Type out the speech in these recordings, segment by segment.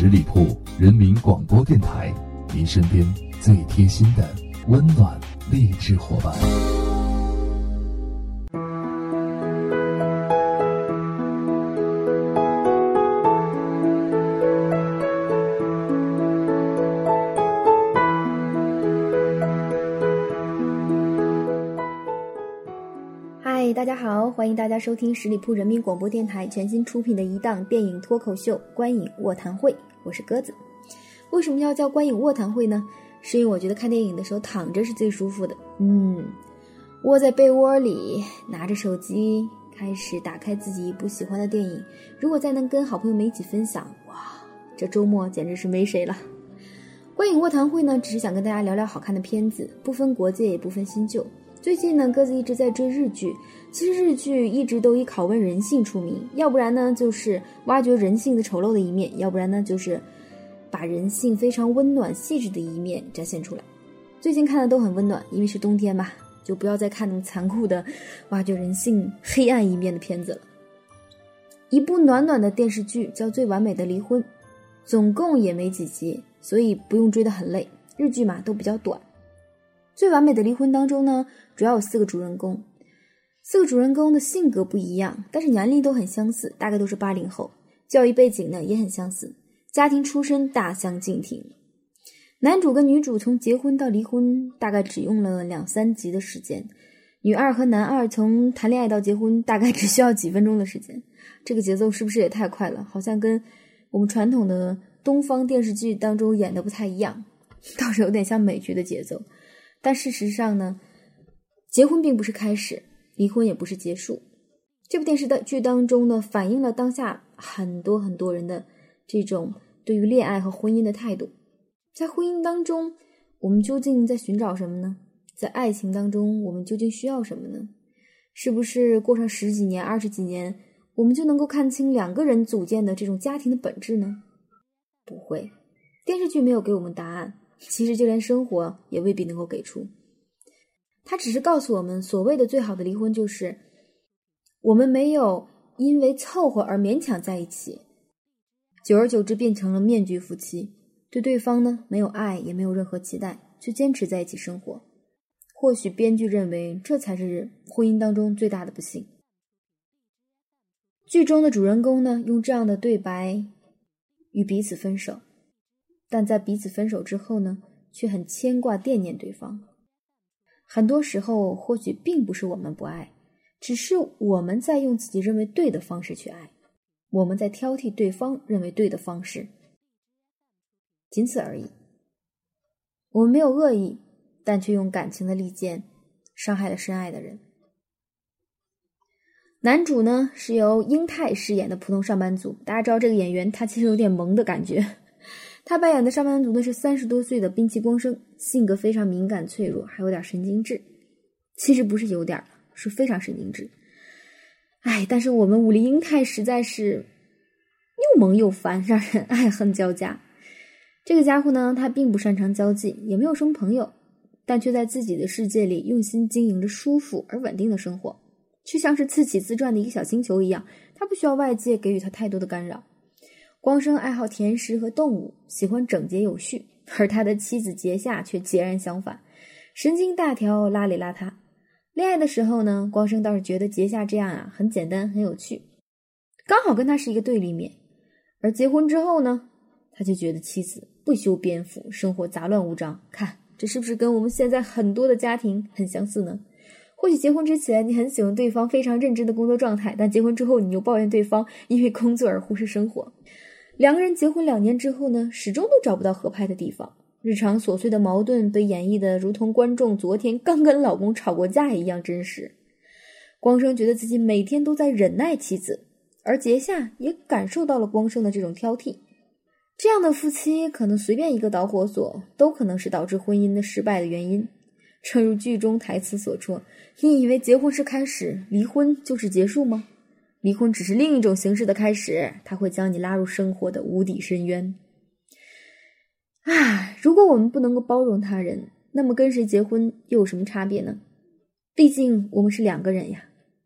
十里铺人民广播电台，您身边最贴心的温暖励志伙伴。嗨，大家好，欢迎大家收听十里铺人民广播电台全新出品的一档电影脱口秀《观影卧谈会》，我是鸽子。为什么要叫观影卧谈会呢？是因为我觉得看电影的时候躺着是最舒服的。嗯，窝在被窝里，拿着手机，开始打开自己一部喜欢的电影。如果再能跟好朋友们一起分享，哇，这周末简直是没谁了。观影卧谈会呢，只是想跟大家聊聊好看的片子，不分国界，也不分新旧。最近呢，鸽子一直在追日剧。其实日剧一直都以拷问人性出名，要不然呢就是挖掘人性的丑陋的一面，要不然呢就是把人性非常温暖细致的一面展现出来。最近看的都很温暖，因为是冬天嘛，就不要再看那么残酷的挖掘人性黑暗一面的片子了。一部暖暖的电视剧叫《最完美的离婚》，总共也没几集，所以不用追得很累。日剧嘛都比较短。最完美的离婚当中呢，主要有四个主人公，四个主人公的性格不一样，但是年龄都很相似，大概都是八零后，教育背景呢也很相似，家庭出身大相径庭。男主跟女主从结婚到离婚大概只用了两三集的时间，女二和男二从谈恋爱到结婚大概只需要几分钟的时间，这个节奏是不是也太快了？好像跟我们传统的东方电视剧当中演的不太一样，倒是有点像美剧的节奏。但事实上呢，结婚并不是开始，离婚也不是结束。这部电视的剧当中呢，反映了当下很多很多人的这种对于恋爱和婚姻的态度。在婚姻当中，我们究竟在寻找什么呢？在爱情当中，我们究竟需要什么呢？是不是过上十几年、二十几年，我们就能够看清两个人组建的这种家庭的本质呢？不会，电视剧没有给我们答案。其实就连生活也未必能够给出，他只是告诉我们，所谓的最好的离婚就是，我们没有因为凑合而勉强在一起，久而久之变成了面具夫妻，对对方呢没有爱，也没有任何期待，却坚持在一起生活。或许编剧认为这才是婚姻当中最大的不幸。剧中的主人公呢，用这样的对白与彼此分手。但在彼此分手之后呢，却很牵挂惦念对方。很多时候，或许并不是我们不爱，只是我们在用自己认为对的方式去爱，我们在挑剔对方认为对的方式，仅此而已。我们没有恶意，但却用感情的利剑伤害了深爱的人。男主呢是由英泰饰演的普通上班族，大家知道这个演员他其实有点萌的感觉。他扮演的上班族呢是三十多岁的滨崎光生，性格非常敏感脆弱，还有点神经质。其实不是有点，是非常神经质。哎，但是我们武林英太实在是又萌又烦，让人爱恨交加。这个家伙呢，他并不擅长交际，也没有什么朋友，但却在自己的世界里用心经营着舒服而稳定的生活，却像是自己自转的一个小星球一样，他不需要外界给予他太多的干扰。光生爱好甜食和动物，喜欢整洁有序，而他的妻子杰夏却截然相反，神经大条，邋里邋遢。恋爱的时候呢，光生倒是觉得杰夏这样啊很简单，很有趣，刚好跟他是一个对立面。而结婚之后呢，他就觉得妻子不修边幅，生活杂乱无章。看，这是不是跟我们现在很多的家庭很相似呢？或许结婚之前你很喜欢对方非常认真的工作状态，但结婚之后你又抱怨对方因为工作而忽视生活。两个人结婚两年之后呢，始终都找不到合拍的地方。日常琐碎的矛盾被演绎的如同观众昨天刚跟老公吵过架一样真实。光生觉得自己每天都在忍耐妻子，而杰夏也感受到了光生的这种挑剔。这样的夫妻可能随便一个导火索都可能是导致婚姻的失败的原因。正如剧中台词所说：“你以为结婚是开始，离婚就是结束吗？”离婚只是另一种形式的开始，它会将你拉入生活的无底深渊。啊，如果我们不能够包容他人，那么跟谁结婚又有什么差别呢？毕竟我们是两个人呀，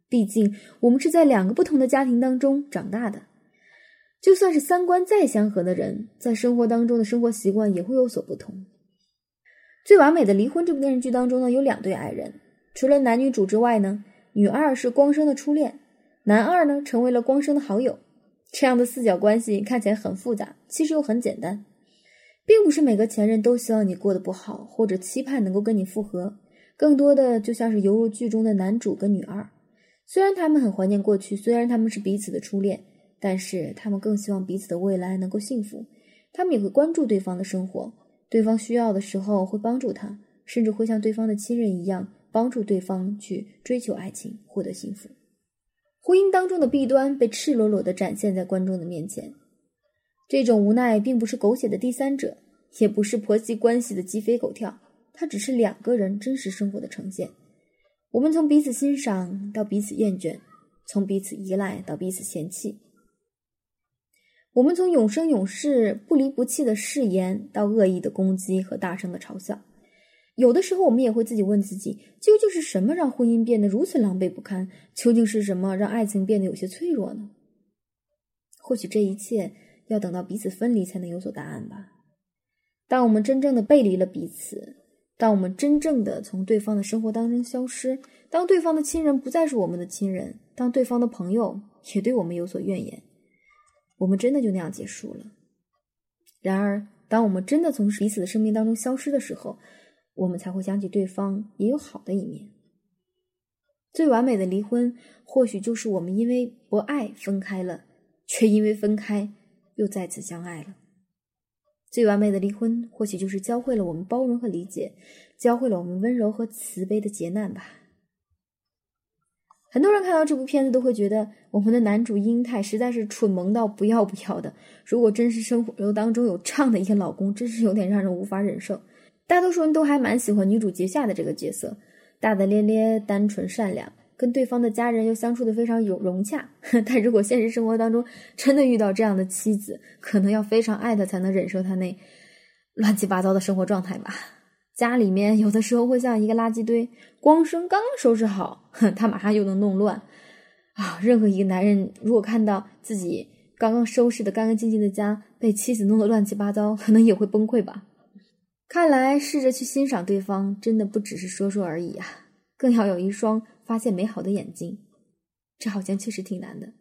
毕竟我们是在两个不同的家庭当中长大的。就算是三观再相合的人，在生活当中的生活习惯也会有所不同。《最完美的离婚》这部电视剧当中呢，有两对爱人，除了男女主之外呢，女二是光生的初恋，男二呢成为了光生的好友。这样的四角关系看起来很复杂，其实又很简单，并不是每个前任都希望你过得不好，或者期盼能够跟你复合，更多的就像是犹如剧中的男主跟女二，虽然他们很怀念过去，虽然他们是彼此的初恋。但是他们更希望彼此的未来能够幸福，他们也会关注对方的生活，对方需要的时候会帮助他，甚至会像对方的亲人一样帮助对方去追求爱情，获得幸福。婚姻当中的弊端被赤裸裸地展现在观众的面前，这种无奈并不是狗血的第三者，也不是婆媳关系的鸡飞狗跳，它只是两个人真实生活的呈现。我们从彼此欣赏到彼此厌倦，从彼此依赖到彼此嫌弃。我们从永生永世、不离不弃的誓言，到恶意的攻击和大声的嘲笑，有的时候我们也会自己问自己：究竟是什么让婚姻变得如此狼狈不堪？究竟是什么让爱情变得有些脆弱呢？或许这一切要等到彼此分离才能有所答案吧。当我们真正的背离了彼此，当我们真正的从对方的生活当中消失，当对方的亲人不再是我们的亲人，当对方的朋友也对我们有所怨言。我们真的就那样结束了。然而，当我们真的从彼此的生命当中消失的时候，我们才会想起对方也有好的一面。最完美的离婚，或许就是我们因为不爱分开了，却因为分开又再次相爱了。最完美的离婚，或许就是教会了我们包容和理解，教会了我们温柔和慈悲的劫难吧。很多人看到这部片子都会觉得，我们的男主英泰实在是蠢萌到不要不要的。如果真实生活当中有这样的一个老公，真是有点让人无法忍受。大多数人都还蛮喜欢女主杰夏的这个角色，大大咧咧、单纯善良，跟对方的家人又相处的非常有融洽。但如果现实生活当中真的遇到这样的妻子，可能要非常爱他才能忍受他那乱七八糟的生活状态吧。家里面有的时候会像一个垃圾堆，光生刚收拾好，哼他马上又能弄乱啊！任何一个男人如果看到自己刚刚收拾的干干净净的家被妻子弄得乱七八糟，可能也会崩溃吧。看来试着去欣赏对方，真的不只是说说而已啊，更要有一双发现美好的眼睛。这好像确实挺难的，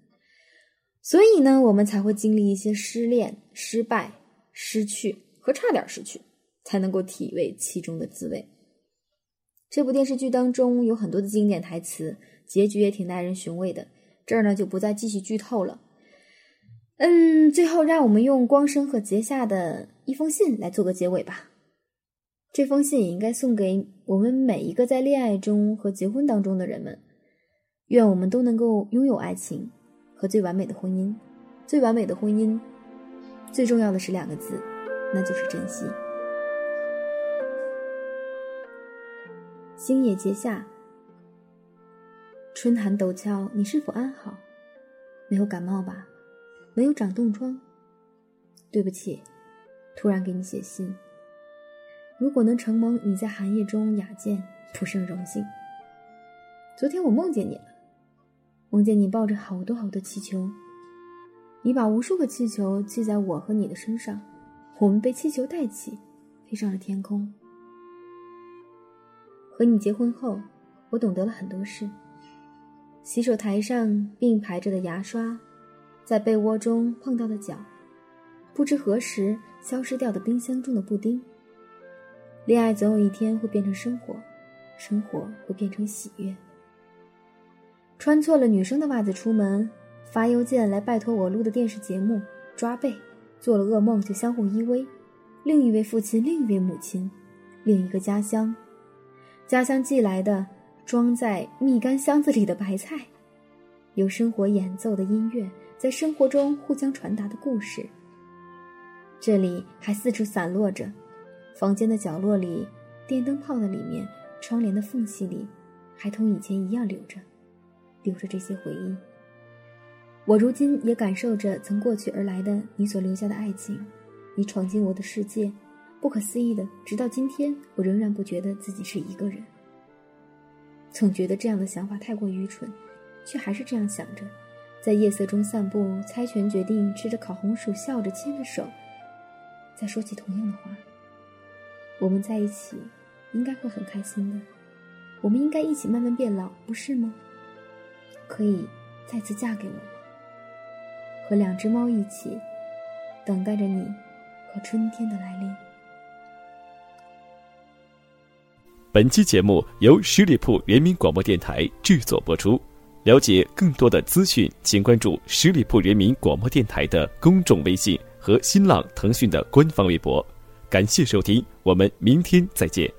所以呢，我们才会经历一些失恋、失败、失去和差点失去。才能够体味其中的滋味。这部电视剧当中有很多的经典台词，结局也挺耐人寻味的。这儿呢就不再继续剧透了。嗯，最后让我们用光生和结夏的一封信来做个结尾吧。这封信也应该送给我们每一个在恋爱中和结婚当中的人们。愿我们都能够拥有爱情和最完美的婚姻。最完美的婚姻，最重要的是两个字，那就是珍惜。星野结夏，春寒陡峭，你是否安好？没有感冒吧？没有长冻疮？对不起，突然给你写信。如果能承蒙你在寒夜中雅见，不胜荣幸。昨天我梦见你了，梦见你抱着好多好多气球，你把无数个气球系在我和你的身上，我们被气球带起，飞上了天空。和你结婚后，我懂得了很多事。洗手台上并排着的牙刷，在被窝中碰到的脚，不知何时消失掉的冰箱中的布丁。恋爱总有一天会变成生活，生活会变成喜悦。穿错了女生的袜子出门，发邮件来拜托我录的电视节目，抓背，做了噩梦就相互依偎。另一位父亲，另一位母亲，另一个家乡。家乡寄来的装在蜜柑箱子里的白菜，有生活演奏的音乐，在生活中互相传达的故事。这里还四处散落着，房间的角落里，电灯泡的里面，窗帘的缝隙里，还同以前一样留着，留着这些回忆。我如今也感受着从过去而来的你所留下的爱情，你闯进我的世界。不可思议的，直到今天，我仍然不觉得自己是一个人。总觉得这样的想法太过愚蠢，却还是这样想着。在夜色中散步，猜拳决定吃着烤红薯，笑着牵着手，再说起同样的话。我们在一起，应该会很开心的。我们应该一起慢慢变老，不是吗？可以再次嫁给我吗？和两只猫一起，等待着你和春天的来临。本期节目由十里铺人民广播电台制作播出。了解更多的资讯，请关注十里铺人民广播电台的公众微信和新浪、腾讯的官方微博。感谢收听，我们明天再见。